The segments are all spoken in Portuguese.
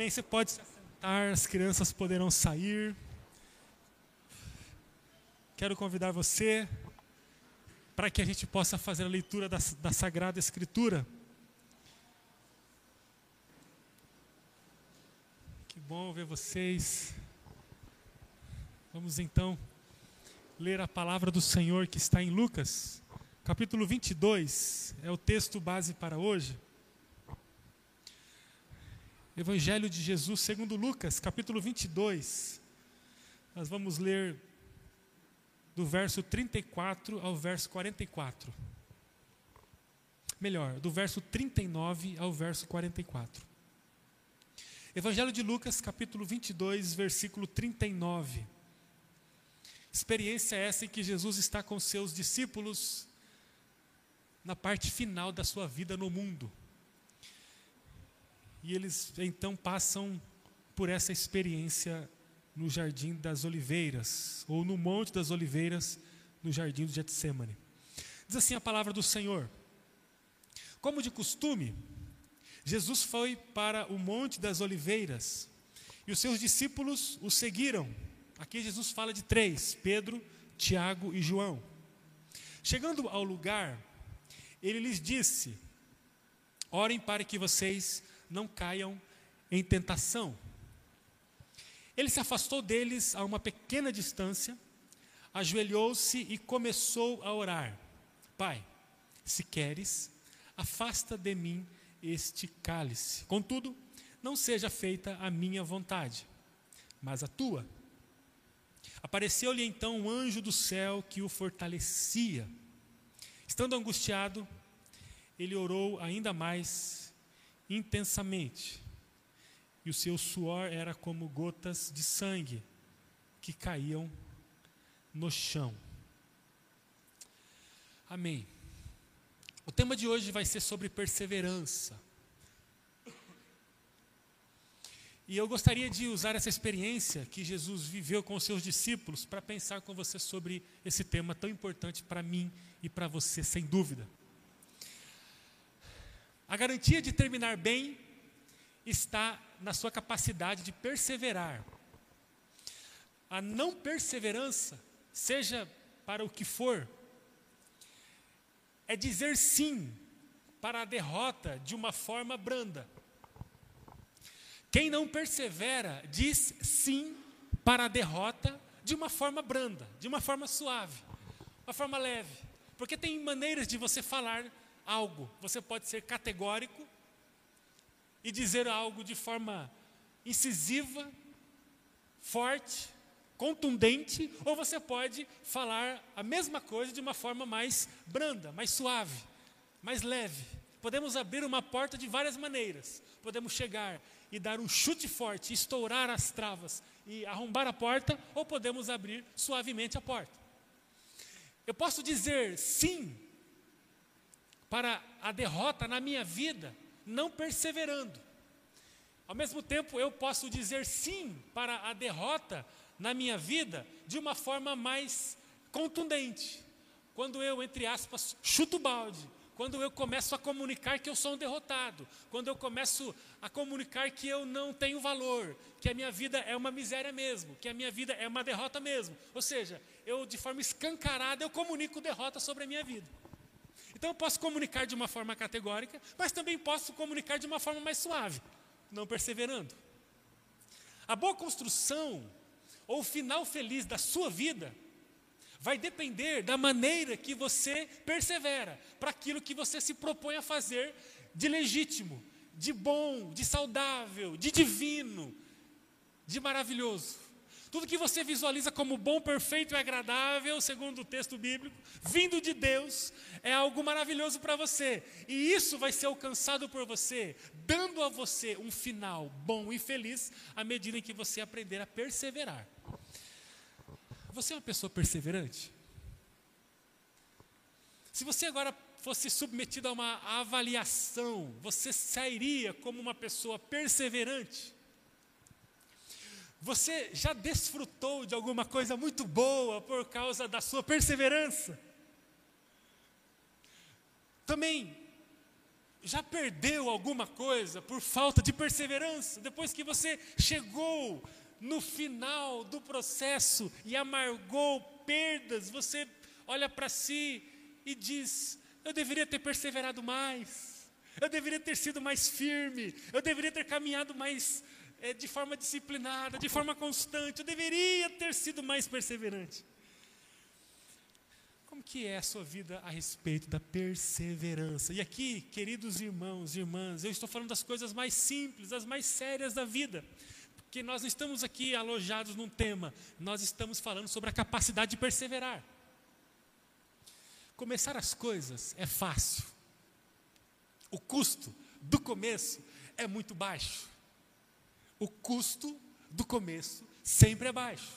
Amém. Você pode se assentar, as crianças poderão sair. Quero convidar você para que a gente possa fazer a leitura da, da Sagrada Escritura. Que bom ver vocês. Vamos então ler a palavra do Senhor que está em Lucas, capítulo 22, é o texto base para hoje. Evangelho de Jesus segundo Lucas, capítulo 22. Nós vamos ler do verso 34 ao verso 44. Melhor, do verso 39 ao verso 44. Evangelho de Lucas, capítulo 22, versículo 39. Experiência essa em que Jesus está com seus discípulos na parte final da sua vida no mundo. E eles então passam por essa experiência no Jardim das Oliveiras, ou no Monte das Oliveiras, no Jardim do Getsemane. Diz assim a palavra do Senhor: Como de costume, Jesus foi para o Monte das Oliveiras e os seus discípulos o seguiram. Aqui Jesus fala de três: Pedro, Tiago e João. Chegando ao lugar, ele lhes disse: Orem para que vocês não caiam em tentação. Ele se afastou deles a uma pequena distância, ajoelhou-se e começou a orar: Pai, se queres, afasta de mim este cálice. Contudo, não seja feita a minha vontade, mas a tua. Apareceu-lhe então um anjo do céu que o fortalecia. Estando angustiado, ele orou ainda mais intensamente, e o seu suor era como gotas de sangue que caíam no chão. Amém. O tema de hoje vai ser sobre perseverança. E eu gostaria de usar essa experiência que Jesus viveu com os seus discípulos para pensar com você sobre esse tema tão importante para mim e para você, sem dúvida. A garantia de terminar bem está na sua capacidade de perseverar. A não perseverança, seja para o que for, é dizer sim para a derrota de uma forma branda. Quem não persevera diz sim para a derrota de uma forma branda, de uma forma suave, uma forma leve. Porque tem maneiras de você falar algo. Você pode ser categórico e dizer algo de forma incisiva, forte, contundente, ou você pode falar a mesma coisa de uma forma mais branda, mais suave, mais leve. Podemos abrir uma porta de várias maneiras. Podemos chegar e dar um chute forte, estourar as travas e arrombar a porta, ou podemos abrir suavemente a porta. Eu posso dizer sim para a derrota na minha vida, não perseverando. Ao mesmo tempo, eu posso dizer sim para a derrota na minha vida de uma forma mais contundente. Quando eu, entre aspas, chuto o balde, quando eu começo a comunicar que eu sou um derrotado, quando eu começo a comunicar que eu não tenho valor, que a minha vida é uma miséria mesmo, que a minha vida é uma derrota mesmo. Ou seja, eu de forma escancarada eu comunico derrota sobre a minha vida. Então eu posso comunicar de uma forma categórica, mas também posso comunicar de uma forma mais suave, não perseverando. A boa construção ou o final feliz da sua vida vai depender da maneira que você persevera para aquilo que você se propõe a fazer de legítimo, de bom, de saudável, de divino, de maravilhoso. Tudo que você visualiza como bom, perfeito e agradável, segundo o texto bíblico, vindo de Deus, é algo maravilhoso para você. E isso vai ser alcançado por você, dando a você um final bom e feliz, à medida em que você aprender a perseverar. Você é uma pessoa perseverante? Se você agora fosse submetido a uma avaliação, você sairia como uma pessoa perseverante? Você já desfrutou de alguma coisa muito boa por causa da sua perseverança? Também, já perdeu alguma coisa por falta de perseverança? Depois que você chegou no final do processo e amargou perdas, você olha para si e diz: Eu deveria ter perseverado mais, eu deveria ter sido mais firme, eu deveria ter caminhado mais é, de forma disciplinada, de forma constante, eu deveria ter sido mais perseverante. Como que é a sua vida a respeito da perseverança? E aqui, queridos irmãos e irmãs, eu estou falando das coisas mais simples, das mais sérias da vida. Porque nós não estamos aqui alojados num tema, nós estamos falando sobre a capacidade de perseverar. Começar as coisas é fácil. O custo do começo é muito baixo. O custo do começo sempre é baixo.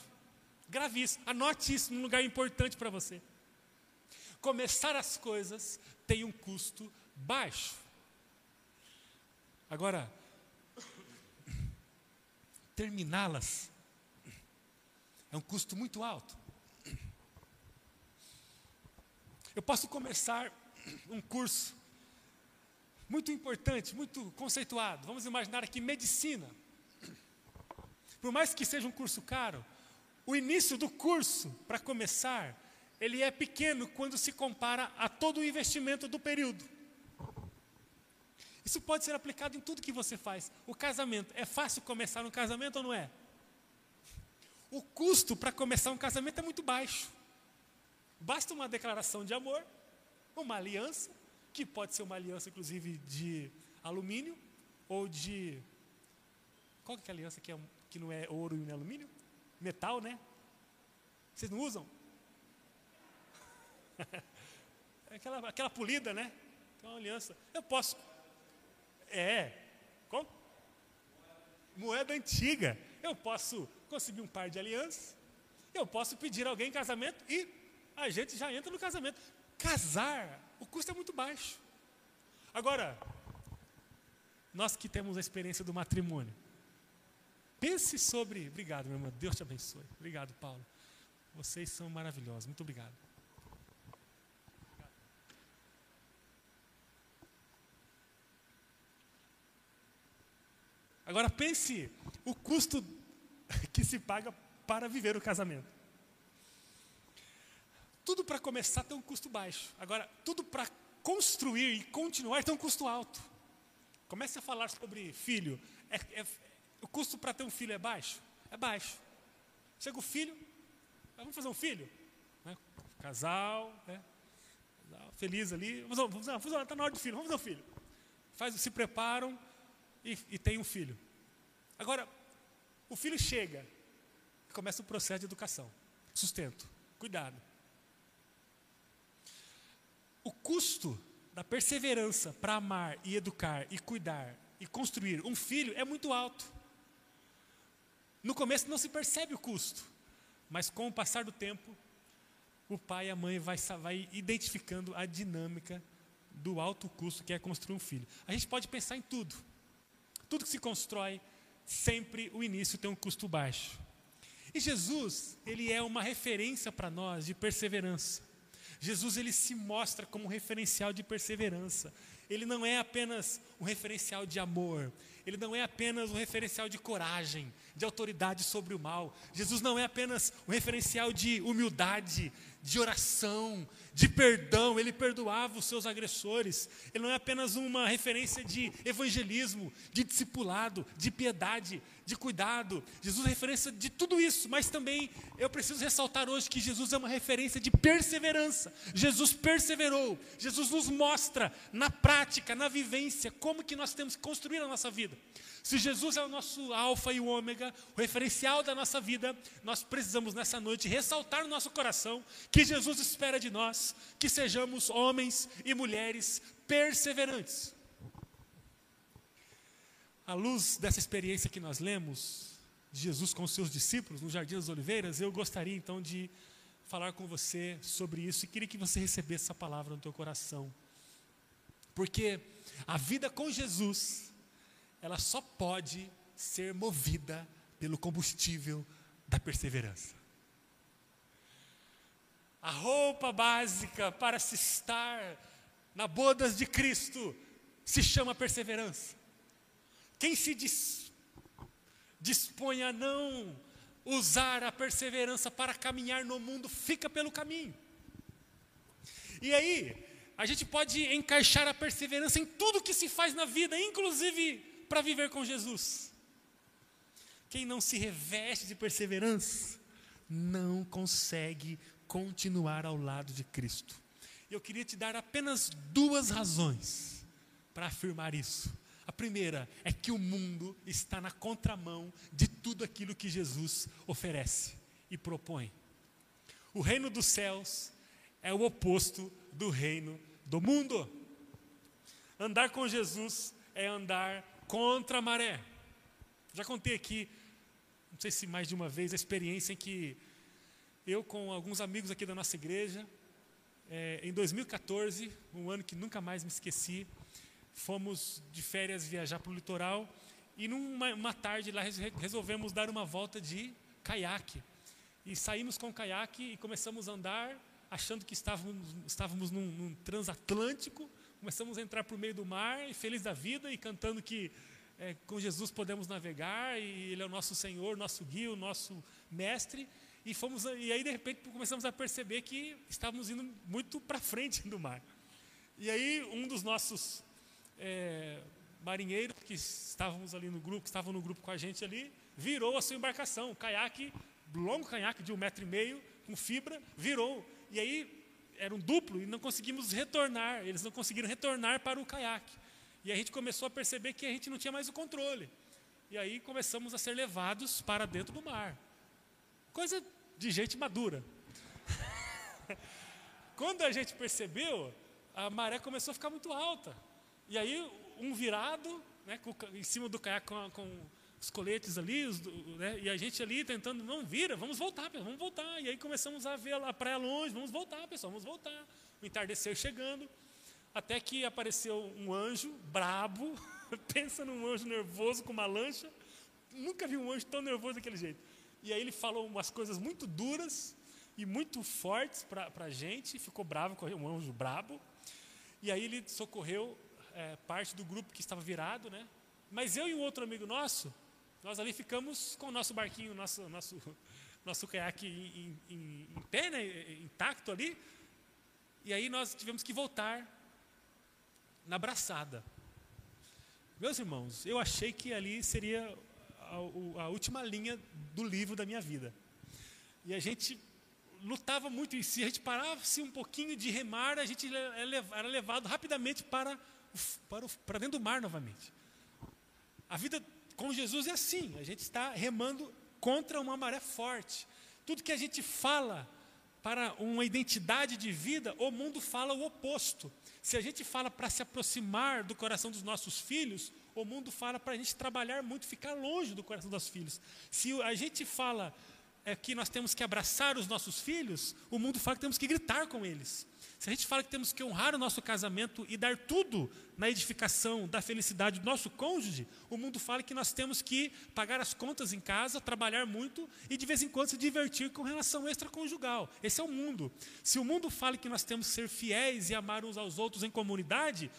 Grave isso, anote isso num lugar importante para você começar as coisas tem um custo baixo. Agora, terminá-las é um custo muito alto. Eu posso começar um curso muito importante, muito conceituado. Vamos imaginar aqui medicina. Por mais que seja um curso caro, o início do curso, para começar, ele é pequeno quando se compara a todo o investimento do período. Isso pode ser aplicado em tudo que você faz. O casamento, é fácil começar um casamento ou não é? O custo para começar um casamento é muito baixo. Basta uma declaração de amor, uma aliança, que pode ser uma aliança inclusive de alumínio ou de qual que é a aliança que, é, que não é ouro e não é alumínio? Metal, né? Vocês não usam? aquela, aquela polida, né? Então, uma aliança. Eu posso. É. Como? Moeda antiga. Eu posso conseguir um par de alianças. Eu posso pedir alguém em casamento e a gente já entra no casamento. Casar, o custo é muito baixo. Agora, nós que temos a experiência do matrimônio, pense sobre. Obrigado, meu irmão. Deus te abençoe. Obrigado, Paulo. Vocês são maravilhosos. Muito obrigado. Agora pense o custo que se paga para viver o casamento. Tudo para começar tem um custo baixo. Agora, tudo para construir e continuar tem um custo alto. Comece a falar sobre filho. É, é, o custo para ter um filho é baixo? É baixo. Chega o filho, vamos fazer um filho? Né? Casal, né? feliz ali. Vamos, vamos, vamos, está na hora do filho, vamos fazer um filho. Faz, se preparam, e, e tem um filho. Agora, o filho chega, começa o processo de educação, sustento, cuidado. O custo da perseverança para amar e educar e cuidar e construir um filho é muito alto. No começo não se percebe o custo, mas com o passar do tempo, o pai e a mãe vai, vai identificando a dinâmica do alto custo que é construir um filho. A gente pode pensar em tudo. Tudo que se constrói, sempre o início tem um custo baixo. E Jesus, ele é uma referência para nós de perseverança. Jesus ele se mostra como um referencial de perseverança. Ele não é apenas um referencial de amor, ele não é apenas um referencial de coragem, de autoridade sobre o mal. Jesus não é apenas um referencial de humildade, de oração, de perdão, ele perdoava os seus agressores. Ele não é apenas uma referência de evangelismo, de discipulado, de piedade, de cuidado. Jesus é referência de tudo isso, mas também eu preciso ressaltar hoje que Jesus é uma referência de perseverança. Jesus perseverou. Jesus nos mostra na prática, na vivência, como que nós temos que construir a nossa vida. Se Jesus é o nosso alfa e o ômega, o referencial da nossa vida, nós precisamos nessa noite ressaltar no nosso coração que Jesus espera de nós que sejamos homens e mulheres perseverantes. À luz dessa experiência que nós lemos, de Jesus com os seus discípulos no Jardim das Oliveiras, eu gostaria então de falar com você sobre isso e queria que você recebesse essa palavra no teu coração. Porque a vida com Jesus ela só pode ser movida pelo combustível da perseverança. A roupa básica para se estar na bodas de Cristo se chama perseverança. Quem se diz, dispõe a não usar a perseverança para caminhar no mundo, fica pelo caminho. E aí, a gente pode encaixar a perseverança em tudo que se faz na vida, inclusive para viver com Jesus. Quem não se reveste de perseverança, não consegue continuar ao lado de Cristo. Eu queria te dar apenas duas razões para afirmar isso. Primeira é que o mundo está na contramão de tudo aquilo que Jesus oferece e propõe. O reino dos céus é o oposto do reino do mundo. Andar com Jesus é andar contra a maré. Já contei aqui, não sei se mais de uma vez, a experiência em que eu, com alguns amigos aqui da nossa igreja, é, em 2014, um ano que nunca mais me esqueci, fomos de férias viajar para o litoral e numa tarde lá resolvemos dar uma volta de caiaque. E saímos com o caiaque e começamos a andar, achando que estávamos, estávamos num, num transatlântico. Começamos a entrar por meio do mar, e feliz da vida, e cantando que é, com Jesus podemos navegar, e Ele é o nosso Senhor, nosso guia, o nosso mestre. E, fomos, e aí, de repente, começamos a perceber que estávamos indo muito para frente do mar. E aí, um dos nossos é, marinheiros que estávamos ali no grupo, que estavam no grupo com a gente ali, virou a sua embarcação, um caiaque, longo caiaque de um metro e meio, com fibra, virou. E aí era um duplo e não conseguimos retornar, eles não conseguiram retornar para o caiaque. E a gente começou a perceber que a gente não tinha mais o controle. E aí começamos a ser levados para dentro do mar. Coisa de gente madura. Quando a gente percebeu, a maré começou a ficar muito alta. E aí, um virado, né, com, em cima do caiaque com, com os coletes ali, os, né, e a gente ali tentando, não, vira, vamos voltar, pessoal, vamos voltar. E aí começamos a ver a praia longe, vamos voltar, pessoal, vamos voltar. O entardecer chegando, até que apareceu um anjo brabo, pensa num anjo nervoso com uma lancha, nunca vi um anjo tão nervoso daquele jeito. E aí ele falou umas coisas muito duras e muito fortes para a gente, ficou bravo, um anjo brabo. E aí ele socorreu é, parte do grupo que estava virado, né? Mas eu e um outro amigo nosso, nós ali ficamos com o nosso barquinho, nosso, nosso, nosso caiaque em, em, em pé, né? intacto ali. E aí nós tivemos que voltar na braçada. Meus irmãos, eu achei que ali seria a, a, última linha do livro da minha vida. E a gente lutava muito em si, a gente parava um pouquinho de remar, a gente era levado rapidamente para para, o, para dentro do mar novamente. A vida com Jesus é assim, a gente está remando contra uma maré forte. Tudo que a gente fala para uma identidade de vida, o mundo fala o oposto. Se a gente fala para se aproximar do coração dos nossos filhos, o mundo fala para a gente trabalhar muito, ficar longe do coração dos filhos. Se a gente fala é, que nós temos que abraçar os nossos filhos, o mundo fala que temos que gritar com eles. Se a gente fala que temos que honrar o nosso casamento e dar tudo na edificação da felicidade do nosso cônjuge, o mundo fala que nós temos que pagar as contas em casa, trabalhar muito e de vez em quando se divertir com relação extraconjugal. Esse é o mundo. Se o mundo fala que nós temos que ser fiéis e amar uns aos outros em comunidade,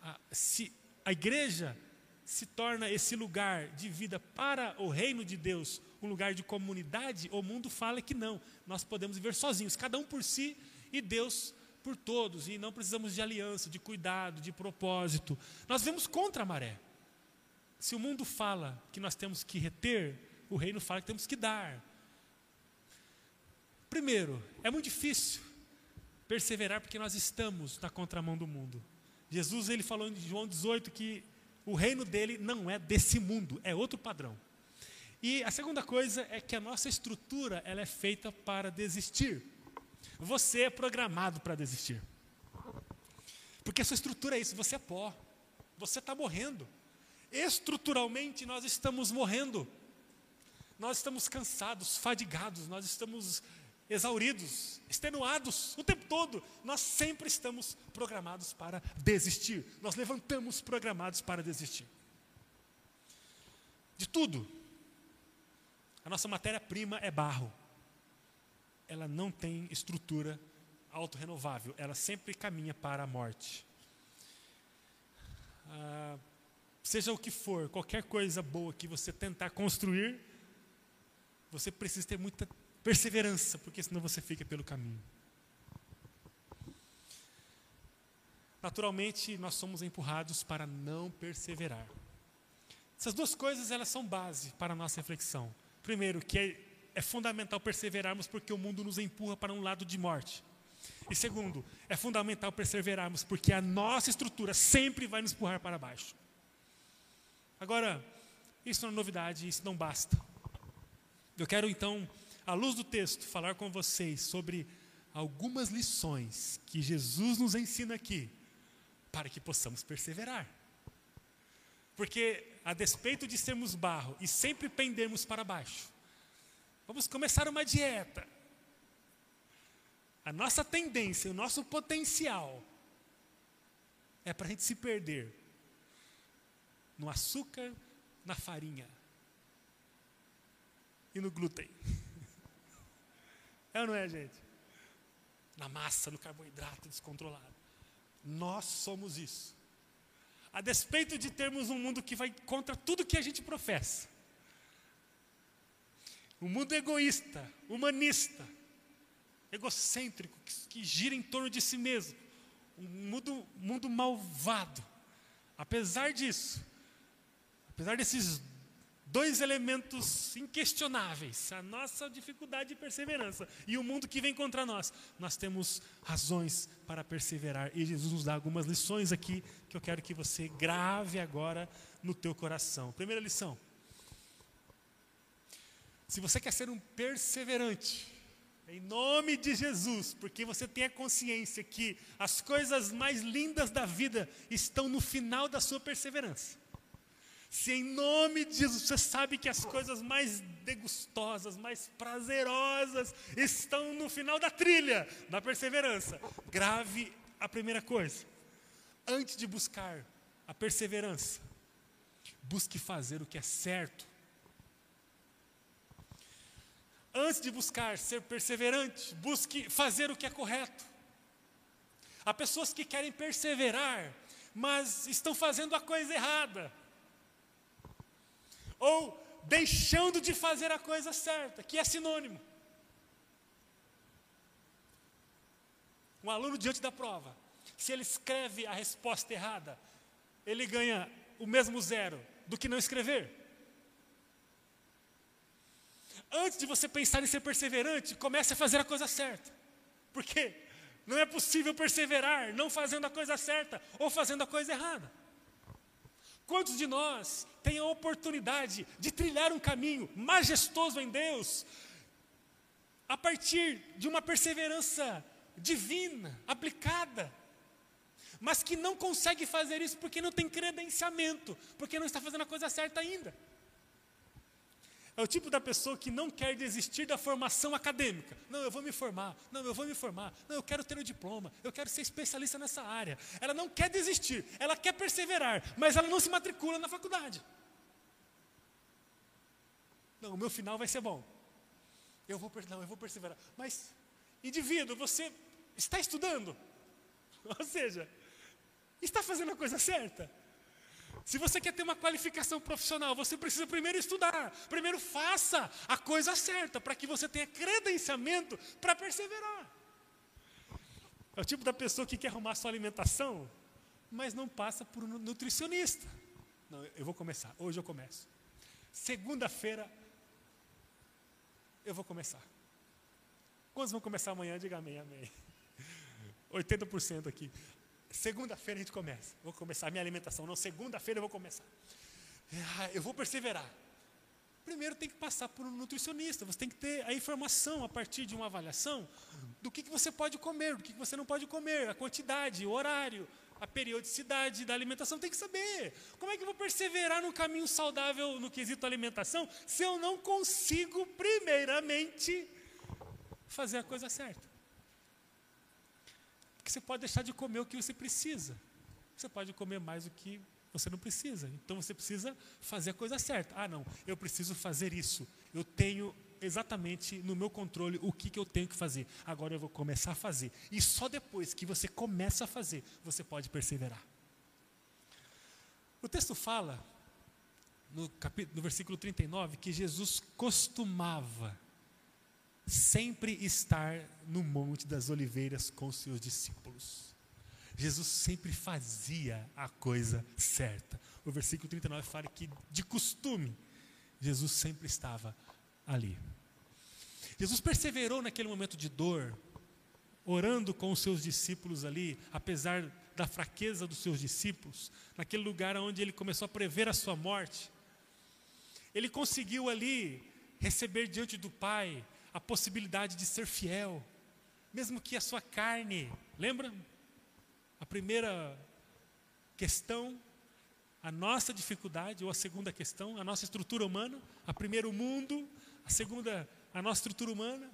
a, se a igreja se torna esse lugar de vida para o reino de Deus, um lugar de comunidade, o mundo fala que não, nós podemos viver sozinhos, cada um por si e Deus por todos e não precisamos de aliança, de cuidado, de propósito. Nós vemos contra a maré. Se o mundo fala que nós temos que reter, o reino fala que temos que dar. Primeiro, é muito difícil perseverar porque nós estamos na contramão do mundo. Jesus ele falou em João 18 que o reino dele não é desse mundo, é outro padrão. E a segunda coisa é que a nossa estrutura ela é feita para desistir. Você é programado para desistir. Porque a sua estrutura é isso, você é pó. Você está morrendo. Estruturalmente nós estamos morrendo. Nós estamos cansados, fadigados, nós estamos exauridos, extenuados o tempo todo. Nós sempre estamos programados para desistir. Nós levantamos programados para desistir. De tudo. A nossa matéria-prima é barro ela não tem estrutura autorrenovável, ela sempre caminha para a morte. ah, seja o que for, qualquer coisa boa que você tentar construir, você precisa ter muita perseverança, porque senão você fica pelo caminho. Naturalmente, nós somos empurrados para não perseverar. Essas duas coisas elas são base para a nossa reflexão. Primeiro, que é, é fundamental perseverarmos porque o mundo nos empurra para um lado de morte. E segundo, é fundamental perseverarmos porque a nossa estrutura sempre vai nos empurrar para baixo. Agora, isso não é novidade, isso não basta. Eu quero então, à luz do texto, falar com vocês sobre algumas lições que Jesus nos ensina aqui para que possamos perseverar. Porque, a despeito de sermos barro e sempre pendermos para baixo, vamos começar uma dieta. A nossa tendência, o nosso potencial é para a gente se perder no açúcar, na farinha e no glúten. É ou não é, gente? Na massa, no carboidrato descontrolado. Nós somos isso. A despeito de termos um mundo que vai contra tudo que a gente professa. Um mundo egoísta, humanista, egocêntrico, que, que gira em torno de si mesmo. Um mundo, mundo malvado. Apesar disso, apesar desses dois elementos inquestionáveis: a nossa dificuldade de perseverança e o mundo que vem contra nós. Nós temos razões para perseverar e Jesus nos dá algumas lições aqui que eu quero que você grave agora no teu coração. Primeira lição: se você quer ser um perseverante, em nome de Jesus, porque você tem a consciência que as coisas mais lindas da vida estão no final da sua perseverança. Se em nome de Jesus você sabe que as coisas mais degustosas, mais prazerosas estão no final da trilha, da perseverança, grave a primeira coisa. Antes de buscar a perseverança, busque fazer o que é certo. Antes de buscar ser perseverante, busque fazer o que é correto. Há pessoas que querem perseverar, mas estão fazendo a coisa errada ou deixando de fazer a coisa certa, que é sinônimo. Um aluno diante da prova, se ele escreve a resposta errada, ele ganha o mesmo zero do que não escrever. Antes de você pensar em ser perseverante, comece a fazer a coisa certa. Porque não é possível perseverar não fazendo a coisa certa ou fazendo a coisa errada. Quantos de nós têm a oportunidade de trilhar um caminho majestoso em Deus, a partir de uma perseverança divina, aplicada, mas que não consegue fazer isso porque não tem credenciamento, porque não está fazendo a coisa certa ainda? É o tipo da pessoa que não quer desistir da formação acadêmica. Não, eu vou me formar. Não, eu vou me formar. Não, eu quero ter o um diploma. Eu quero ser especialista nessa área. Ela não quer desistir. Ela quer perseverar, mas ela não se matricula na faculdade. Não, o meu final vai ser bom. Eu vou, não, eu vou perseverar. Mas, indivíduo, você está estudando? Ou seja, está fazendo a coisa certa? Se você quer ter uma qualificação profissional, você precisa primeiro estudar. Primeiro faça a coisa certa, para que você tenha credenciamento para perseverar. É o tipo da pessoa que quer arrumar sua alimentação, mas não passa por um nutricionista. Não, eu vou começar. Hoje eu começo. Segunda-feira eu vou começar. Quantos vão começar amanhã? Diga amém, amém. 80% aqui. Segunda-feira a gente começa. Vou começar a minha alimentação. Não, segunda-feira eu vou começar. Ah, eu vou perseverar. Primeiro tem que passar por um nutricionista. Você tem que ter a informação a partir de uma avaliação do que, que você pode comer, do que, que você não pode comer, a quantidade, o horário, a periodicidade da alimentação. Tem que saber. Como é que eu vou perseverar no caminho saudável no quesito alimentação se eu não consigo, primeiramente, fazer a coisa certa? Porque você pode deixar de comer o que você precisa. Você pode comer mais do que você não precisa. Então você precisa fazer a coisa certa. Ah, não, eu preciso fazer isso. Eu tenho exatamente no meu controle o que, que eu tenho que fazer. Agora eu vou começar a fazer. E só depois que você começa a fazer, você pode perseverar. O texto fala, no, capítulo, no versículo 39, que Jesus costumava sempre estar no Monte das Oliveiras com seus discípulos. Jesus sempre fazia a coisa certa. O versículo 39 fala que, de costume, Jesus sempre estava ali. Jesus perseverou naquele momento de dor, orando com os seus discípulos ali, apesar da fraqueza dos seus discípulos, naquele lugar onde ele começou a prever a sua morte. Ele conseguiu ali receber diante do Pai a possibilidade de ser fiel, mesmo que a sua carne, lembra? A primeira questão, a nossa dificuldade, ou a segunda questão, a nossa estrutura humana, a primeira o mundo, a segunda a nossa estrutura humana.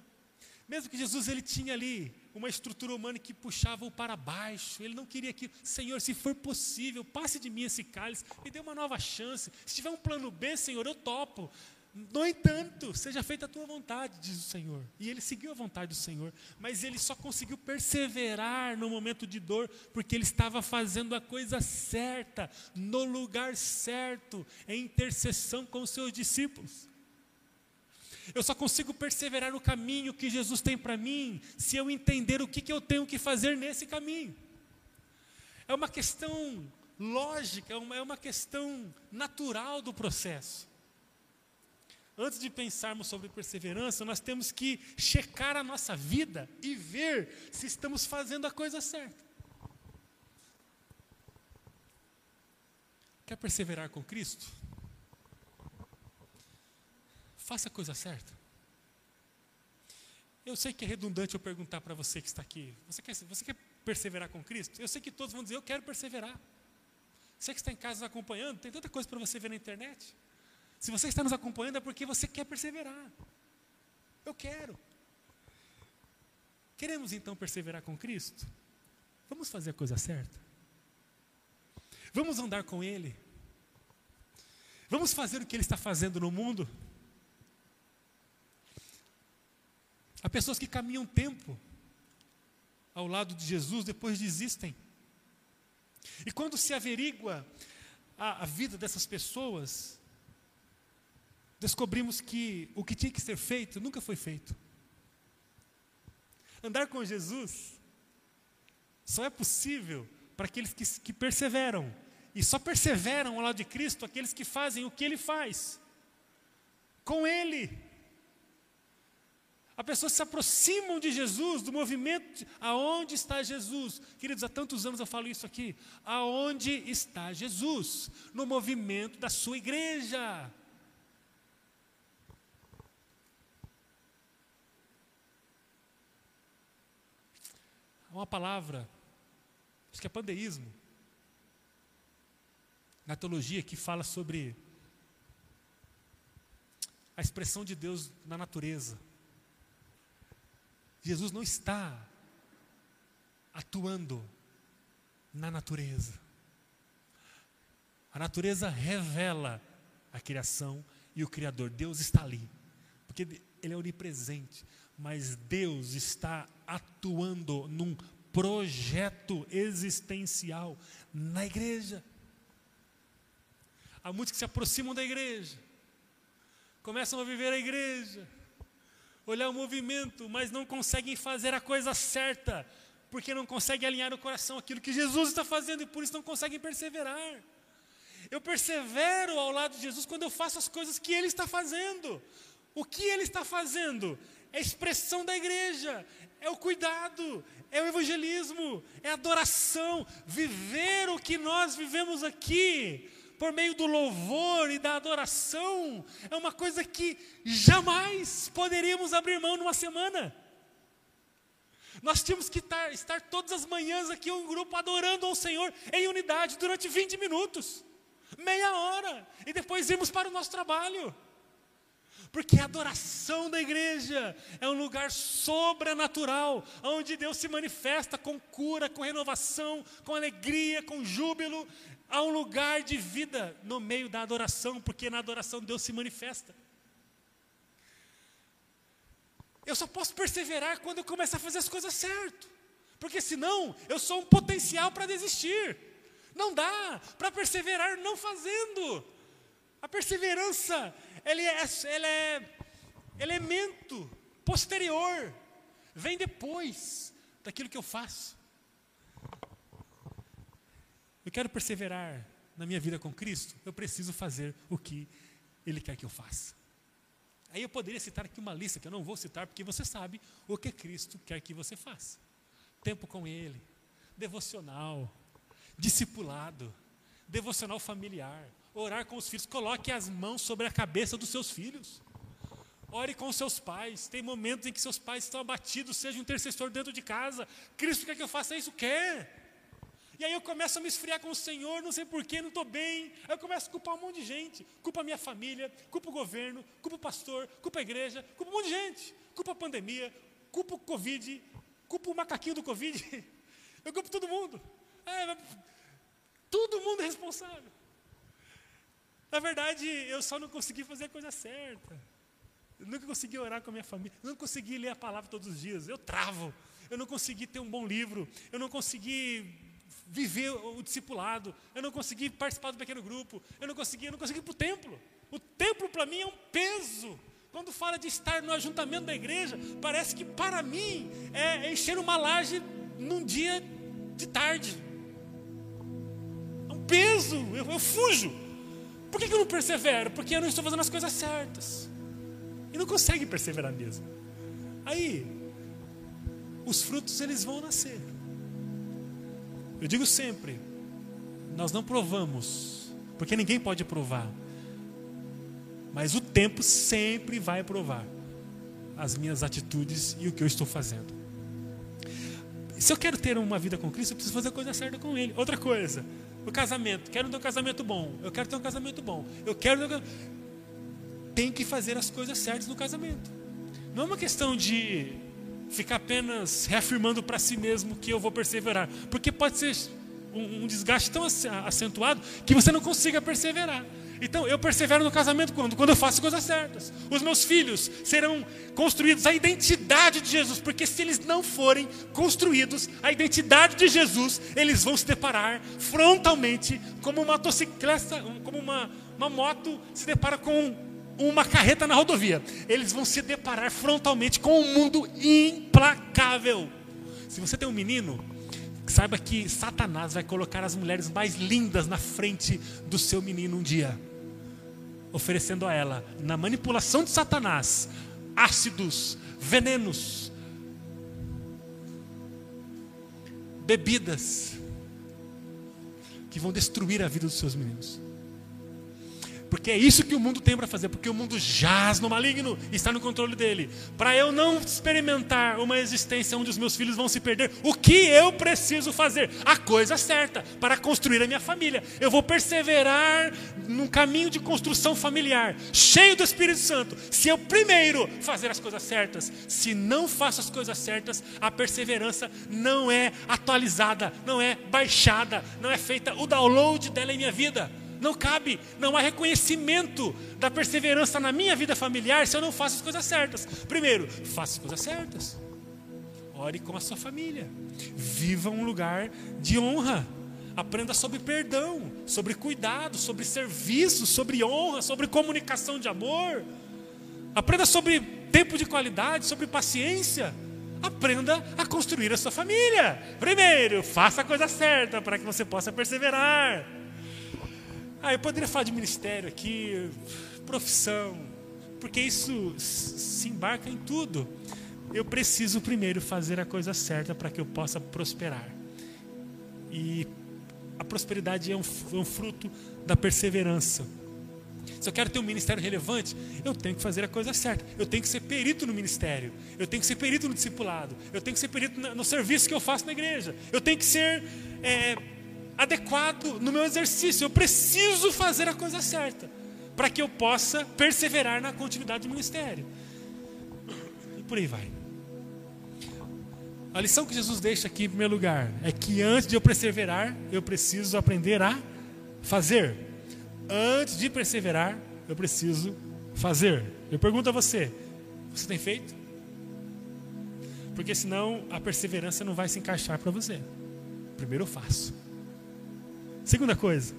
Mesmo que Jesus ele tinha ali uma estrutura humana que puxava-o para baixo, ele não queria que, Senhor, se for possível, passe de mim esse cálice, me dê uma nova chance. Se tiver um plano B, Senhor, eu topo. No entanto, seja feita a tua vontade, diz o Senhor. E ele seguiu a vontade do Senhor, mas ele só conseguiu perseverar no momento de dor, porque ele estava fazendo a coisa certa, no lugar certo, em intercessão com os seus discípulos. Eu só consigo perseverar no caminho que Jesus tem para mim se eu entender o que, que eu tenho que fazer nesse caminho. É uma questão lógica, é uma, é uma questão natural do processo. Antes de pensarmos sobre perseverança, nós temos que checar a nossa vida e ver se estamos fazendo a coisa certa. Quer perseverar com Cristo? Faça a coisa certa. Eu sei que é redundante eu perguntar para você que está aqui: você quer, você quer perseverar com Cristo? Eu sei que todos vão dizer: eu quero perseverar. Você que está em casa acompanhando, tem tanta coisa para você ver na internet. Se você está nos acompanhando é porque você quer perseverar. Eu quero. Queremos então perseverar com Cristo? Vamos fazer a coisa certa? Vamos andar com Ele? Vamos fazer o que Ele está fazendo no mundo? Há pessoas que caminham tempo ao lado de Jesus, depois desistem. E quando se averigua a, a vida dessas pessoas, descobrimos que o que tinha que ser feito nunca foi feito. Andar com Jesus só é possível para aqueles que, que perseveram. E só perseveram ao lado de Cristo aqueles que fazem o que Ele faz. Com Ele. As pessoas se aproximam de Jesus, do movimento. Aonde está Jesus? Queridos, há tantos anos eu falo isso aqui. Aonde está Jesus? No movimento da sua igreja. Há uma palavra, acho que é pandeísmo, na teologia que fala sobre a expressão de Deus na natureza. Jesus não está atuando na natureza. A natureza revela a criação e o Criador. Deus está ali, porque Ele é onipresente, mas Deus está atuando num projeto existencial na igreja. Há muitos que se aproximam da igreja, começam a viver a igreja, olhar o movimento, mas não conseguem fazer a coisa certa, porque não conseguem alinhar o coração aquilo que Jesus está fazendo e por isso não conseguem perseverar. Eu persevero ao lado de Jesus quando eu faço as coisas que Ele está fazendo. O que Ele está fazendo? É expressão da igreja, é o cuidado, é o evangelismo, é a adoração, viver o que nós vivemos aqui por meio do louvor e da adoração, é uma coisa que jamais poderíamos abrir mão numa semana. Nós tínhamos que estar, todas as manhãs aqui, um grupo adorando ao Senhor em unidade durante 20 minutos, meia hora, e depois irmos para o nosso trabalho. Porque a adoração da igreja é um lugar sobrenatural, onde Deus se manifesta com cura, com renovação, com alegria, com júbilo. Há um lugar de vida no meio da adoração, porque na adoração Deus se manifesta. Eu só posso perseverar quando eu começar a fazer as coisas certo, porque senão eu sou um potencial para desistir. Não dá para perseverar não fazendo. A perseverança, ela é, ela é elemento posterior, vem depois daquilo que eu faço. Eu quero perseverar na minha vida com Cristo, eu preciso fazer o que Ele quer que eu faça. Aí eu poderia citar aqui uma lista que eu não vou citar, porque você sabe o que Cristo quer que você faça: tempo com Ele, devocional, discipulado, devocional familiar, orar com os filhos. Coloque as mãos sobre a cabeça dos seus filhos. Ore com seus pais. Tem momentos em que seus pais estão abatidos, seja um intercessor dentro de casa. Cristo quer que eu faça isso? Quer. E aí eu começo a me esfriar com o Senhor, não sei porquê, não estou bem. Aí eu começo a culpar um monte de gente. Culpa a minha família, culpa o governo, culpa o pastor, culpa a igreja, culpa um monte de gente. Culpa a pandemia, culpa o Covid, culpa o macaquinho do Covid. Eu culpo todo mundo. É, todo mundo é responsável. Na verdade, eu só não consegui fazer a coisa certa. Eu nunca consegui orar com a minha família. Eu não consegui ler a palavra todos os dias. Eu travo. Eu não consegui ter um bom livro. Eu não consegui viver o discipulado, eu não consegui participar do pequeno grupo, eu não consegui, eu não consegui ir para o templo. O templo para mim é um peso. Quando fala de estar no ajuntamento da igreja, parece que para mim é encher uma laje num dia de tarde. É um peso, eu, eu fujo. Por que, eu não persevero? Porque eu não estou fazendo as coisas certas. E não consegue perseverar mesmo. Aí, os frutos eles vão nascer. Eu digo sempre, nós não provamos, porque ninguém pode provar. Mas o tempo sempre vai provar as minhas atitudes e o que eu estou fazendo. Se eu quero ter uma vida com Cristo, eu preciso fazer a coisa certa com Ele. Outra coisa, o casamento. Quero ter um casamento bom. Eu quero ter um casamento bom. Eu quero. Tem que fazer as coisas certas no casamento. Não é uma questão de ficar apenas reafirmando para si mesmo que eu vou perseverar. Porque pode ser um, um desgaste tão acentuado que você não consiga perseverar. Então, eu persevero no casamento quando? Quando eu faço coisas certas. Os meus filhos serão construídos a identidade de Jesus, porque se eles não forem construídos a identidade de Jesus, eles vão se deparar frontalmente como uma motocicleta, como uma, uma moto se depara com uma carreta na rodovia. Eles vão se deparar frontalmente com um mundo implacável. Se você tem um menino, saiba que Satanás vai colocar as mulheres mais lindas na frente do seu menino um dia, oferecendo a ela, na manipulação de Satanás, ácidos, venenos, bebidas que vão destruir a vida dos seus meninos. Porque é isso que o mundo tem para fazer, porque o mundo jaz no maligno está no controle dele. Para eu não experimentar uma existência onde os meus filhos vão se perder, o que eu preciso fazer? A coisa certa para construir a minha família. Eu vou perseverar num caminho de construção familiar, cheio do Espírito Santo. Se eu primeiro fazer as coisas certas, se não faço as coisas certas, a perseverança não é atualizada, não é baixada, não é feita o download dela em minha vida. Não cabe, não há reconhecimento da perseverança na minha vida familiar se eu não faço as coisas certas. Primeiro, faça as coisas certas. Ore com a sua família. Viva um lugar de honra. Aprenda sobre perdão, sobre cuidado, sobre serviço, sobre honra, sobre comunicação de amor. Aprenda sobre tempo de qualidade, sobre paciência. Aprenda a construir a sua família. Primeiro, faça a coisa certa para que você possa perseverar. Ah, eu poderia falar de ministério aqui, profissão, porque isso se embarca em tudo. Eu preciso primeiro fazer a coisa certa para que eu possa prosperar. E a prosperidade é um, é um fruto da perseverança. Se eu quero ter um ministério relevante, eu tenho que fazer a coisa certa. Eu tenho que ser perito no ministério. Eu tenho que ser perito no discipulado. Eu tenho que ser perito no serviço que eu faço na igreja. Eu tenho que ser é, adequado no meu exercício. Eu preciso fazer a coisa certa para que eu possa perseverar na continuidade do ministério. E por aí vai. A lição que Jesus deixa aqui em primeiro lugar é que antes de eu perseverar, eu preciso aprender a fazer. Antes de perseverar, eu preciso fazer. Eu pergunto a você: você tem feito? Porque senão a perseverança não vai se encaixar para você. Primeiro eu faço. Segunda coisa,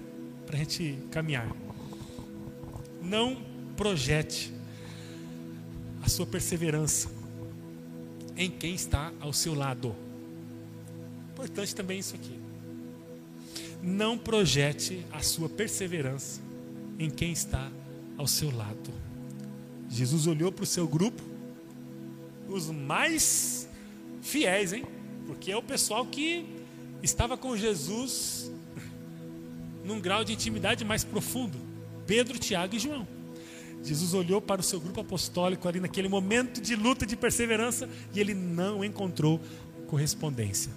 para a gente caminhar. Não projete a sua perseverança em quem está ao seu lado. Importante também isso aqui. Não projete a sua perseverança em quem está ao seu lado. Jesus olhou para o seu grupo, os mais fiéis, hein? Porque é o pessoal que estava com Jesus num grau de intimidade mais profundo. Pedro, Tiago e João. Jesus olhou para o seu grupo apostólico ali naquele momento de luta, de perseverança, e ele não encontrou correspondência.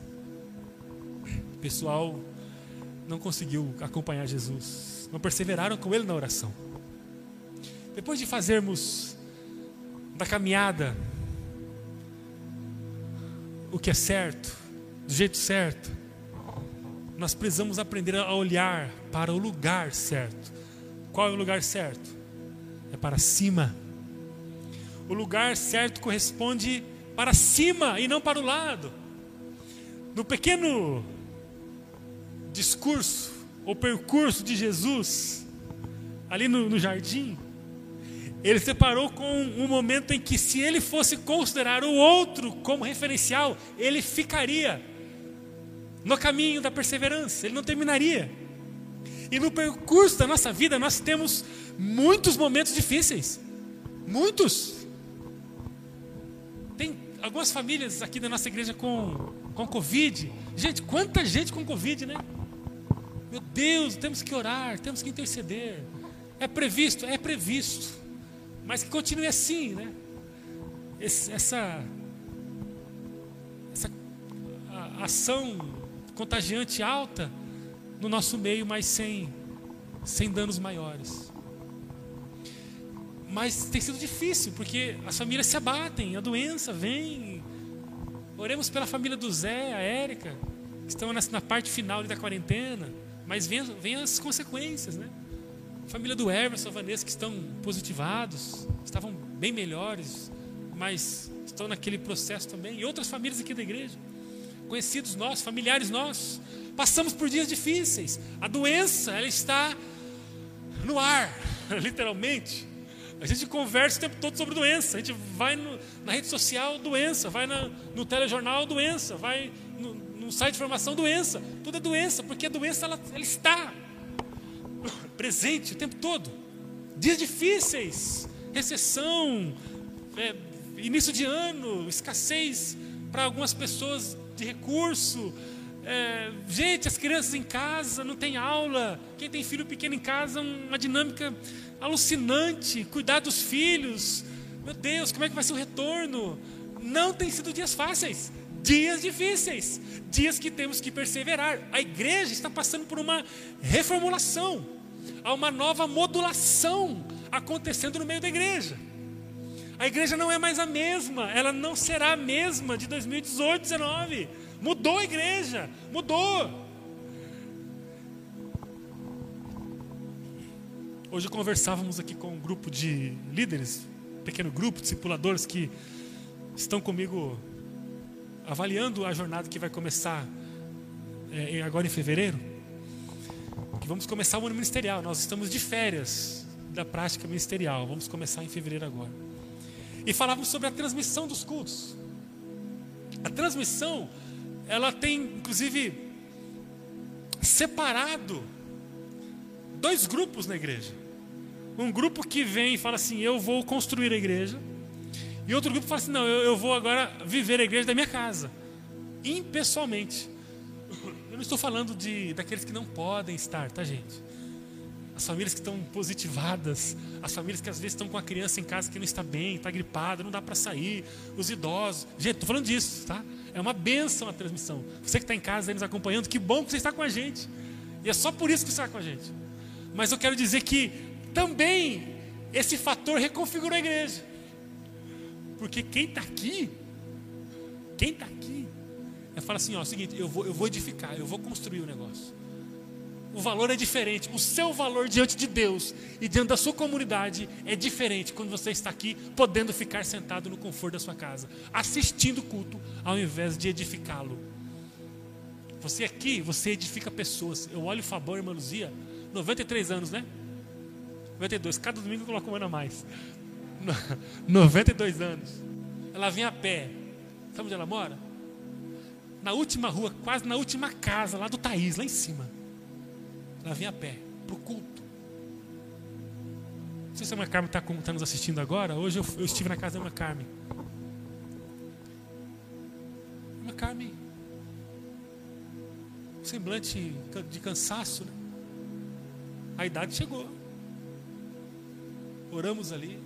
O pessoal não conseguiu acompanhar Jesus, não perseveraram com ele na oração. Depois de fazermos da caminhada o que é certo, do jeito certo, nós precisamos aprender a olhar para o lugar certo. Qual é o lugar certo? É para cima. O lugar certo corresponde para cima e não para o lado. No pequeno discurso ou percurso de Jesus, ali no, no jardim, ele separou com um momento em que, se ele fosse considerar o outro como referencial, ele ficaria no caminho da perseverança, ele não terminaria. E no percurso da nossa vida, nós temos muitos momentos difíceis. Muitos. Tem algumas famílias aqui da nossa igreja com, com Covid. Gente, quanta gente com Covid, né? Meu Deus, temos que orar, temos que interceder. É previsto? É previsto. Mas que continue assim, né? Esse, essa, essa ação contagiante alta no nosso meio, mas sem, sem danos maiores. Mas tem sido difícil, porque as famílias se abatem, a doença vem. Oremos pela família do Zé, a Érica, que estão na, parte final da quarentena, mas vem, vem as consequências, né? família do Everson, a Vanessa, que estão positivados, estavam bem melhores, mas estão naquele processo também. E outras famílias aqui da igreja, conhecidos nossos, familiares nossos, passamos por dias difíceis. A doença, ela está no ar, literalmente. A gente conversa o tempo todo sobre doença. A gente vai no, na rede social, doença. Vai na, no telejornal, doença. Vai no, no, site de informação, doença. Tudo é doença, porque a doença ela, ela está presente o tempo todo. Dias difíceis, recessão, é, início de ano, escassez para algumas pessoas de recurso. É, gente, as crianças em casa não tem aula. Quem tem filho pequeno em casa, uma dinâmica alucinante. Cuidar dos filhos. Meu Deus, como é que vai ser o retorno? Não tem sido dias fáceis dias difíceis, dias que temos que perseverar. A igreja está passando por uma reformulação, há uma nova modulação acontecendo no meio da igreja. A igreja não é mais a mesma, ela não será a mesma de 2018, 19. Mudou a igreja, mudou. Hoje conversávamos aqui com um grupo de líderes, pequeno grupo, discipuladores que estão comigo avaliando a jornada que vai começar é, agora em fevereiro, que vamos começar o ano ministerial. Nós estamos de férias da prática ministerial. Vamos começar em fevereiro agora. E falávamos sobre a transmissão dos cultos. A transmissão, ela tem inclusive separado dois grupos na igreja. Um grupo que vem e fala assim: Eu vou construir a igreja e outro grupo fala assim: não, eu, eu vou agora viver a igreja da minha casa, impessoalmente. Eu não estou falando de daqueles que não podem estar, tá, gente? As famílias que estão positivadas, as famílias que às vezes estão com a criança em casa que não está bem, está gripada, não dá para sair, os idosos. Gente, estou falando disso, tá? É uma benção a transmissão. Você que está em casa aí nos acompanhando, que bom que você está com a gente. E é só por isso que você está com a gente. Mas eu quero dizer que também esse fator reconfigurou a igreja. Porque quem está aqui, quem está aqui, é fala assim: ó, é o seguinte, eu vou, eu vou edificar, eu vou construir o negócio. O valor é diferente. O seu valor diante de Deus e diante da sua comunidade é diferente quando você está aqui, podendo ficar sentado no conforto da sua casa, assistindo o culto, ao invés de edificá-lo. Você aqui, você edifica pessoas. Eu olho o Fabão irmã Luzia, 93 anos, né? 92, cada domingo eu coloco um ano a mais. 92 anos. Ela vem a pé. Sabe onde ela mora? Na última rua, quase na última casa, lá do Thaís, lá em cima. Ela vem a pé, pro culto. Não sei se a Irmã Carmen está tá nos assistindo agora. Hoje eu, eu estive na casa da Irmã Carmen. Irmã Carmen, semblante de cansaço, né? A idade chegou. Oramos ali.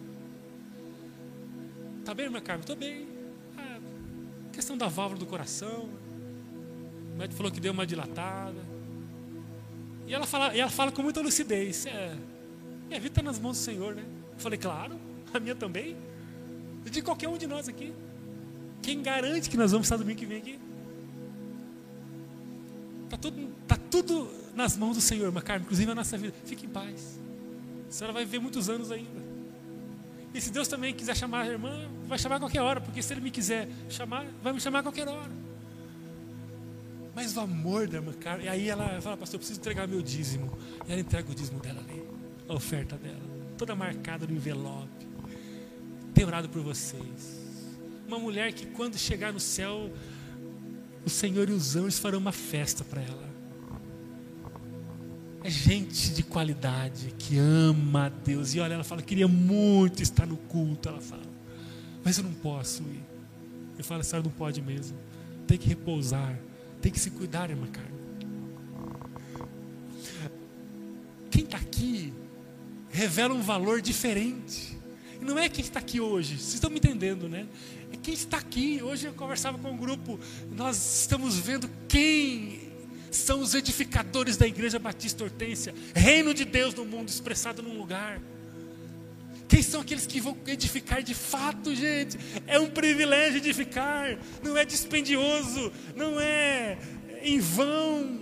Tá bem, irmã Carmen? Estou bem. Ah, questão da válvula do coração. O médico falou que deu uma dilatada. E ela fala, e ela fala com muita lucidez. É, minha vida está nas mãos do Senhor, né? Eu falei, claro, a minha também. De qualquer um de nós aqui. Quem garante que nós vamos estar domingo que vem aqui? Está tudo, tá tudo nas mãos do Senhor, irmã Carmen, inclusive a nossa vida. Fique em paz. A senhora vai viver muitos anos ainda. E se Deus também quiser chamar a irmã, vai chamar a qualquer hora, porque se Ele me quiser chamar, vai me chamar a qualquer hora. Mas o amor da irmã Carmen, e aí ela fala, pastor, eu preciso entregar meu dízimo. E ela entrega o dízimo dela ali, a oferta dela, toda marcada no envelope. Tenho orado por vocês. Uma mulher que quando chegar no céu, o Senhor e os anjos farão uma festa para ela. É gente de qualidade que ama a Deus. E olha, ela fala, queria muito estar no culto. Ela fala, mas eu não posso ir. Eu falo, a senhora não pode mesmo. Tem que repousar. Tem que se cuidar, irmã Carmen. Quem está aqui revela um valor diferente. E não é quem está aqui hoje. Vocês estão me entendendo, né? É quem está aqui. Hoje eu conversava com um grupo. Nós estamos vendo quem são os edificadores da Igreja Batista Hortência, reino de Deus no mundo expressado num lugar. Quem são aqueles que vão edificar de fato, gente? É um privilégio edificar, não é dispendioso, não é em vão.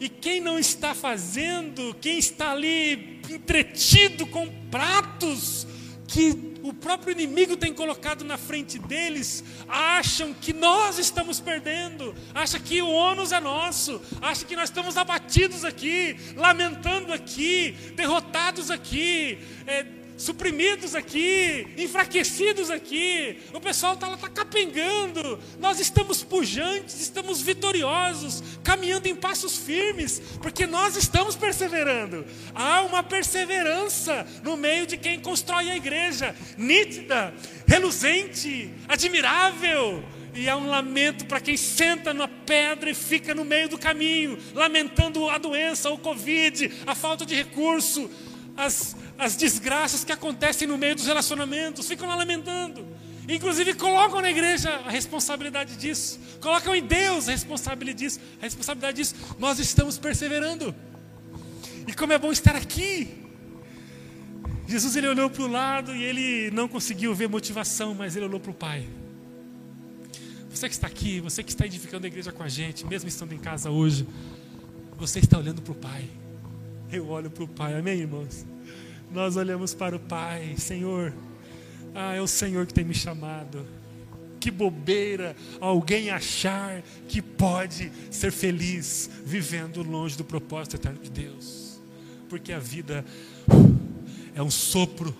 E quem não está fazendo, quem está ali entretido com pratos que o próprio inimigo tem colocado na frente deles, acham que nós estamos perdendo, acham que o ônus é nosso, acham que nós estamos abatidos aqui, lamentando aqui, derrotados aqui, é, suprimidos aqui, enfraquecidos aqui. O pessoal está tá capengando. Nós estamos pujantes, estamos vitoriosos, caminhando em passos firmes, porque nós estamos perseverando. Há uma perseverança no meio de quem constrói a igreja, nítida, reluzente, admirável. E há um lamento para quem senta na pedra e fica no meio do caminho, lamentando a doença, o Covid, a falta de recurso, as, as desgraças que acontecem no meio dos relacionamentos, ficam lá lamentando. Inclusive colocam na igreja a responsabilidade disso, colocam em Deus a responsabilidade disso, a responsabilidade disso. Nós estamos perseverando. E como é bom estar aqui. Jesus ele olhou para o lado e ele não conseguiu ver motivação, mas ele olhou para o Pai. Você que está aqui, você que está edificando a igreja com a gente, mesmo estando em casa hoje, você está olhando para o Pai. Eu olho para o Pai, amém, irmãos? nós olhamos para o Pai, Senhor, ah, é o Senhor que tem me chamado. Que bobeira alguém achar que pode ser feliz vivendo longe do propósito eterno de Deus, porque a vida é um sopro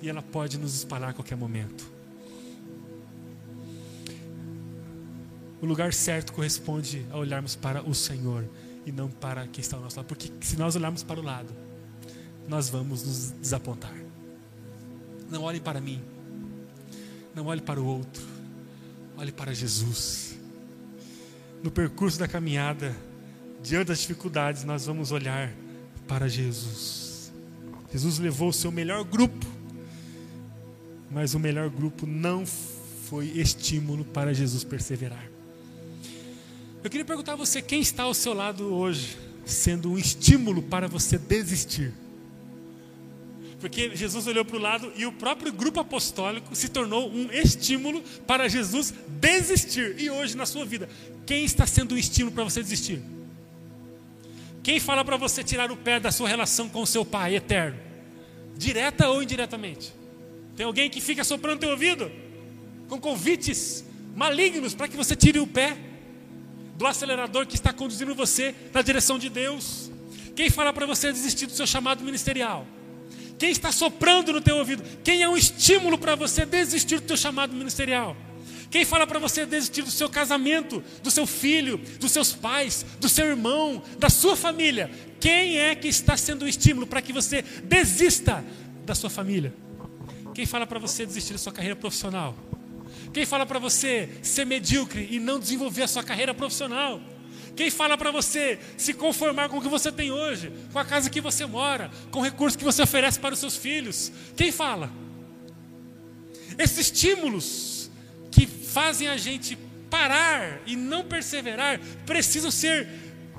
e ela pode nos espalhar a qualquer momento. O lugar certo corresponde a olharmos para o Senhor e não para quem está ao nosso lado, porque se nós olharmos para o lado, nós vamos nos desapontar. Não olhe para mim, não olhe para o outro, olhe para Jesus. No percurso da caminhada, diante das dificuldades, nós vamos olhar para Jesus. Jesus levou o seu melhor grupo, mas o melhor grupo não foi estímulo para Jesus perseverar. Eu queria perguntar a você quem está ao seu lado hoje, sendo um estímulo para você desistir. Porque Jesus olhou para o lado e o próprio grupo apostólico se tornou um estímulo para Jesus desistir. E hoje, na sua vida, quem está sendo um estímulo para você desistir? Quem fala para você tirar o pé da sua relação com o seu Pai eterno? Direta ou indiretamente? Tem alguém que fica soprando teu ouvido? Com convites malignos para que você tire o pé? Do acelerador que está conduzindo você na direção de Deus? Quem fala para você desistir do seu chamado ministerial? Quem está soprando no teu ouvido? Quem é um estímulo para você desistir do teu chamado ministerial? Quem fala para você desistir do seu casamento, do seu filho, dos seus pais, do seu irmão, da sua família? Quem é que está sendo o estímulo para que você desista da sua família? Quem fala para você desistir da sua carreira profissional? Quem fala para você ser medíocre e não desenvolver a sua carreira profissional? Quem fala para você se conformar com o que você tem hoje, com a casa que você mora, com o recurso que você oferece para os seus filhos? Quem fala? Esses estímulos que fazem a gente parar e não perseverar precisam ser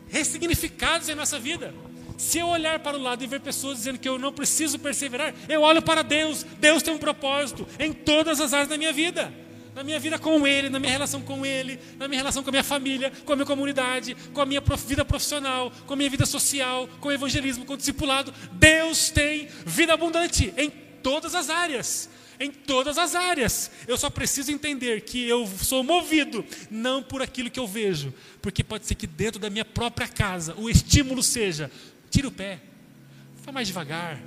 ressignificados em nossa vida. Se eu olhar para o lado e ver pessoas dizendo que eu não preciso perseverar, eu olho para Deus. Deus tem um propósito em todas as áreas da minha vida na minha vida com Ele, na minha relação com Ele, na minha relação com a minha família, com a minha comunidade, com a minha vida profissional, com a minha vida social, com o evangelismo, com o discipulado. Deus tem vida abundante em todas as áreas. Em todas as áreas. Eu só preciso entender que eu sou movido não por aquilo que eu vejo, porque pode ser que dentro da minha própria casa o estímulo seja: tira o pé, vá mais devagar,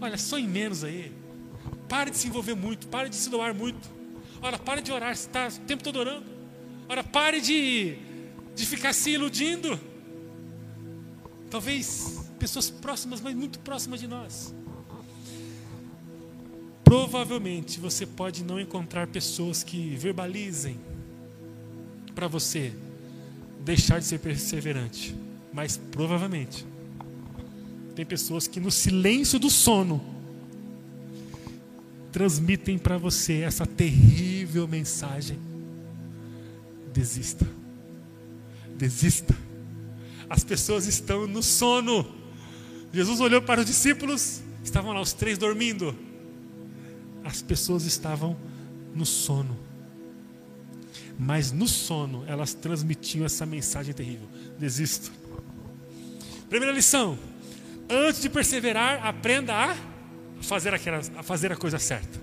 olha, sonhe menos aí, pare de se envolver muito, pare de se doar muito. Ora, pare de orar, você está o tempo todo orando. Ora, pare de, de ficar se iludindo. Talvez pessoas próximas, mas muito próximas de nós. Provavelmente você pode não encontrar pessoas que verbalizem para você deixar de ser perseverante, mas provavelmente tem pessoas que no silêncio do sono transmitem para você essa terrível mensagem: desista, desista. As pessoas estão no sono. Jesus olhou para os discípulos, estavam lá os três dormindo. As pessoas estavam no sono. Mas no sono elas transmitiam essa mensagem terrível: desista. Primeira lição: antes de perseverar, aprenda a fazer, aquela, a fazer a coisa certa.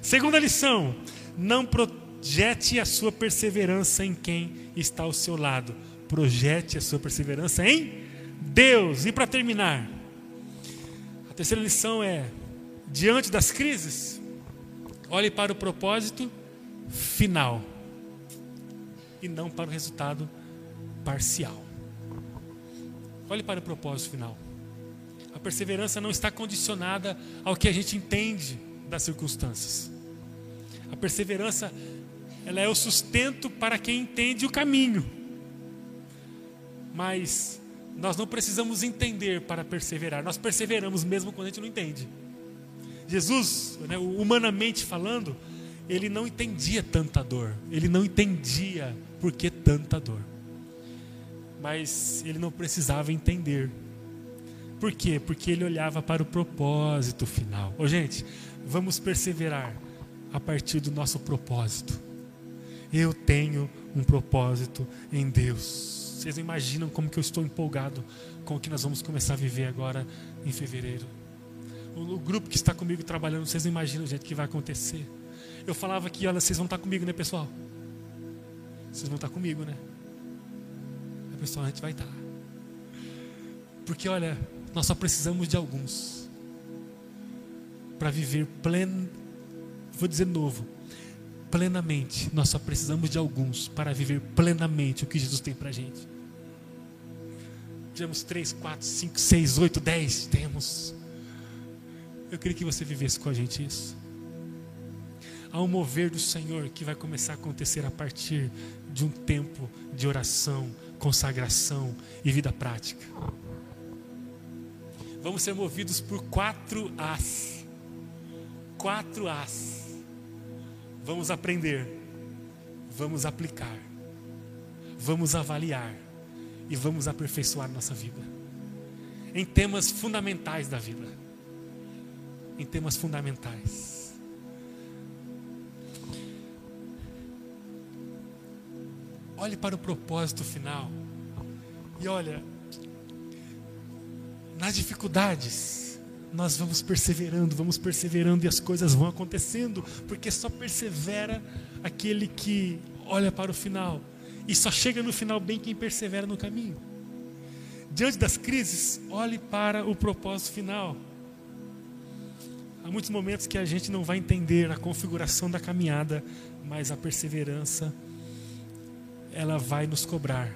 Segunda lição: não projete a sua perseverança em quem está ao seu lado. Projete a sua perseverança em Deus. E para terminar, a terceira lição é: diante das crises, olhe para o propósito final e não para o resultado parcial. Olhe para o propósito final perseverança não está condicionada ao que a gente entende das circunstâncias. A perseverança, ela é o sustento para quem entende o caminho. Mas nós não precisamos entender para perseverar. Nós perseveramos mesmo quando a gente não entende. Jesus, né, humanamente falando, ele não entendia tanta dor. Ele não entendia por que tanta dor. Mas ele não precisava entender por quê? Porque ele olhava para o propósito final. Ô, gente, vamos perseverar a partir do nosso propósito. Eu tenho um propósito em Deus. Vocês não imaginam como que eu estou empolgado com o que nós vamos começar a viver agora em fevereiro. O, grupo que está comigo trabalhando, vocês não imaginam, gente, o que vai acontecer. Eu falava que, olha, vocês vão estar comigo, né, pessoal? Vocês vão estar comigo, né? A pessoal, a gente vai estar. Porque, olha, nós só precisamos de alguns para viver pleno, vou dizer novo, plenamente. Nós só precisamos de alguns para viver plenamente o que Jesus tem para a gente. Temos três, quatro, cinco, seis, oito, dez, temos. Eu queria que você vivesse com a gente isso. Há um mover do Senhor que vai começar a acontecer a partir de um tempo de oração, consagração e vida prática vamos ser movidos por quatro As. Quatro As. Vamos aprender, vamos aplicar, vamos avaliar e vamos aperfeiçoar nossa vida. Em temas fundamentais da vida. Em temas fundamentais. Olhe para o propósito final. E olha, nas dificuldades, nós vamos perseverando, vamos perseverando e as coisas vão acontecendo, porque só persevera aquele que olha para o final E só chega no final bem quem persevera no caminho. Diante das crises, olhe para o propósito final. Há muitos momentos que a gente não vai entender a configuração da caminhada, mas a perseverança ela vai nos cobrar.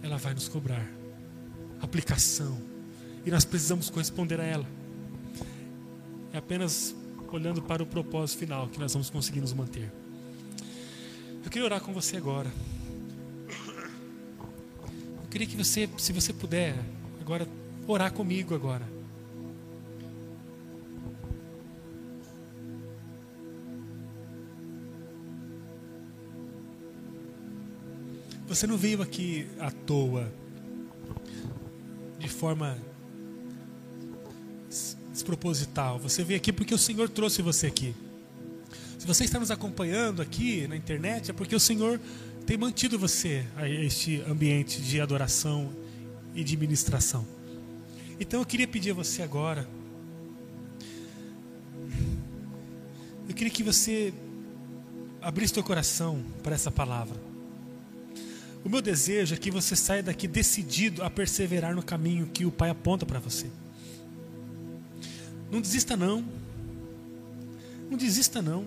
Ela vai nos cobrar aplicação. E nós precisamos corresponder a ela. É apenas olhando para o propósito final que nós vamos conseguir nos manter. Eu queria orar com você agora. Eu queria que você, se você puder, agora orar comigo agora. Você não veio aqui à toa, forma desproposital. Você veio aqui porque o Senhor trouxe você aqui. Se você está nos acompanhando aqui na internet, é porque o Senhor tem mantido você a este ambiente de adoração e de ministração. Então eu queria pedir a você agora. Eu queria que você abrisse seu coração para essa palavra. O meu desejo é que você saia daqui decidido a perseverar no caminho que o Pai aponta para você. Não desista não. Não desista não.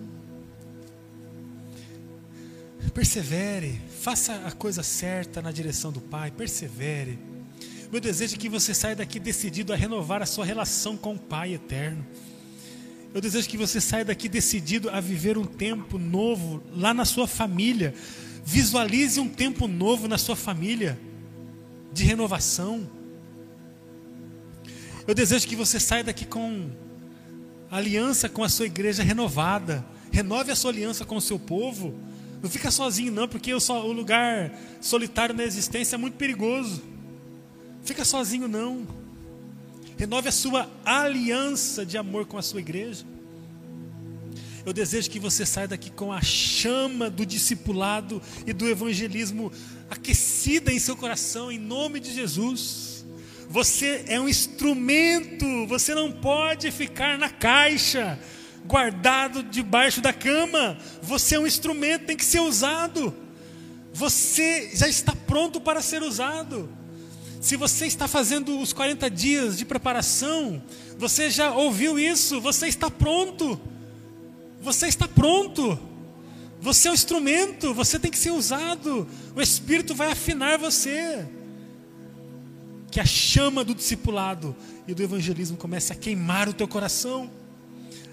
Persevere, faça a coisa certa na direção do Pai, persevere. Meu desejo é que você saia daqui decidido a renovar a sua relação com o Pai eterno. Eu desejo que você saia daqui decidido a viver um tempo novo lá na sua família. Visualize um tempo novo na sua família, de renovação. Eu desejo que você saia daqui com aliança com a sua igreja renovada. Renove a sua aliança com o seu povo. Não fica sozinho, não, porque o, o lugar solitário na existência é muito perigoso. Fica sozinho, não. Renove a sua aliança de amor com a sua igreja. Eu desejo que você saia daqui com a chama do discipulado e do evangelismo aquecida em seu coração, em nome de Jesus. Você é um instrumento, você não pode ficar na caixa, guardado debaixo da cama. Você é um instrumento, tem que ser usado. Você já está pronto para ser usado. Se você está fazendo os 40 dias de preparação, você já ouviu isso, você está pronto. Você está pronto. Você é o instrumento, você tem que ser usado. O Espírito vai afinar você. Que a chama do discipulado e do evangelismo comece a queimar o teu coração.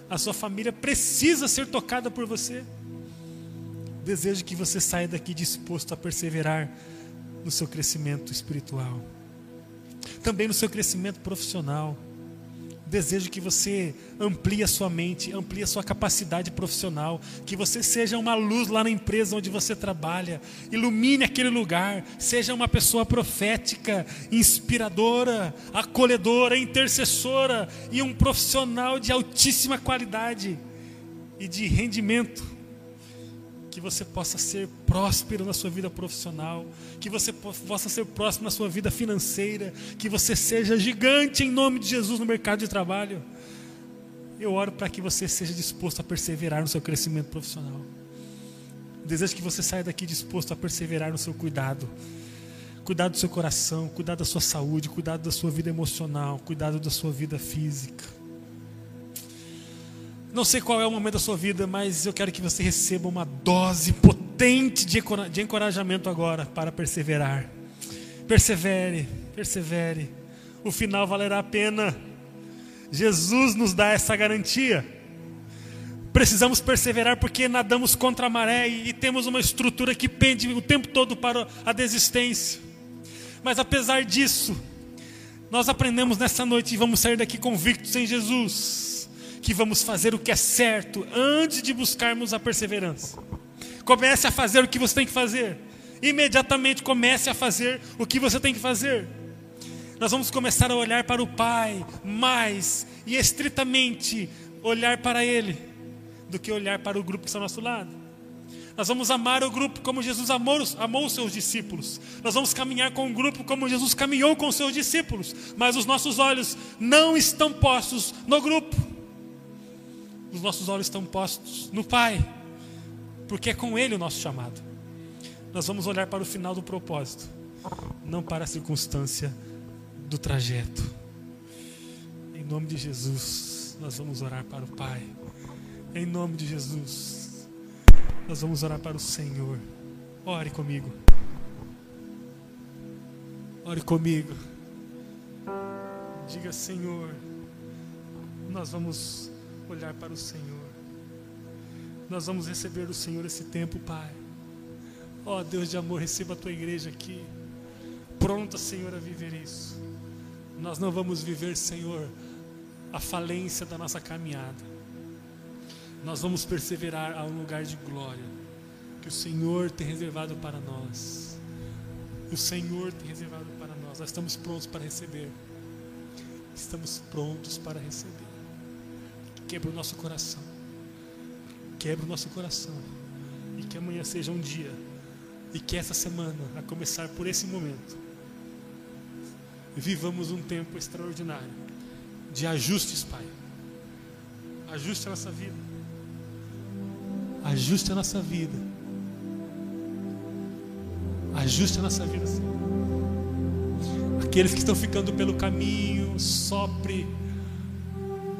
A sua família precisa ser tocada por você. Desejo que você saia daqui disposto a perseverar no seu crescimento espiritual também no seu crescimento profissional. Desejo que você amplie a sua mente, amplie a sua capacidade profissional, que você seja uma luz lá na empresa onde você trabalha, ilumine aquele lugar, seja uma pessoa profética, inspiradora, acolhedora, intercessora e um profissional de altíssima qualidade e de rendimento que você possa ser próspero na sua vida profissional, que você possa ser próspero na sua vida financeira, que você seja gigante em nome de Jesus no mercado de trabalho. Eu oro para que você seja disposto a perseverar no seu crescimento profissional. Desejo que você saia daqui disposto a perseverar no seu cuidado. Cuidado do seu coração, cuidado da sua saúde, cuidado da sua vida emocional, cuidado da sua vida física. Não sei qual é o momento da sua vida, mas eu quero que você receba uma dose potente de encorajamento agora para perseverar. Persevere, persevere. O final valerá a pena. Jesus nos dá essa garantia. Precisamos perseverar porque nadamos contra a maré e temos uma estrutura que pende o tempo todo para a desistência. Mas apesar disso, nós aprendemos nessa noite e vamos sair daqui convictos em Jesus que vamos fazer o que é certo antes de buscarmos a perseverança. Comece a fazer o que você tem que fazer. Imediatamente comece a fazer o que você tem que fazer. Nós vamos começar a olhar para o Pai mais e estritamente olhar para Ele do que olhar para o grupo que está ao nosso lado. Nós vamos amar o grupo como Jesus amou, amou os seus discípulos. Nós vamos caminhar com o grupo como Jesus caminhou com os seus discípulos. Mas os nossos olhos não estão postos no grupo os nossos olhos estão postos no Pai, porque é com Ele o nosso chamado. nós vamos olhar para o final do propósito, não para a circunstância do trajeto. Em nome de Jesus, nós vamos orar para o Pai. Em nome de Jesus, nós vamos orar para o Senhor. Ore comigo. Ore comigo. Diga, Senhor, nós vamos olhar para o Senhor. Nós vamos receber do Senhor esse tempo, Pai. Ó oh, Deus de amor, receba a tua igreja aqui. Pronta, Senhor, a viver isso. Nós não vamos viver, Senhor, a falência da nossa caminhada. Nós vamos perseverar a um lugar de glória que o Senhor tem reservado para nós. O Senhor tem reservado para nós. Nós estamos prontos para receber. Estamos prontos para receber. Quebra o nosso coração. Quebra o nosso coração. E que amanhã seja um dia. E que essa semana, a começar por esse momento, vivamos um tempo extraordinário de ajustes, Pai. Ajuste a nossa vida. Ajuste a nossa vida. Ajuste a nossa vida, Senhor. Aqueles que estão ficando pelo caminho, sopre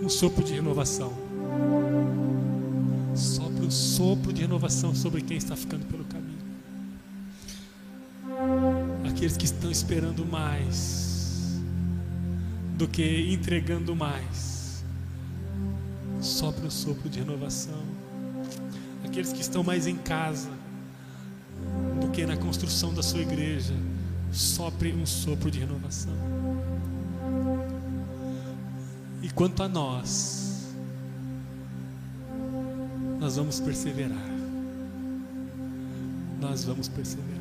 um sopro de renovação. Sopre um sopro de renovação sobre quem está ficando pelo caminho. Aqueles que estão esperando mais do que entregando mais. Sopre um sopro de renovação. Aqueles que estão mais em casa do que na construção da sua igreja, sopre um sopro de renovação. Quanto a nós, nós vamos perseverar. Nós vamos perseverar.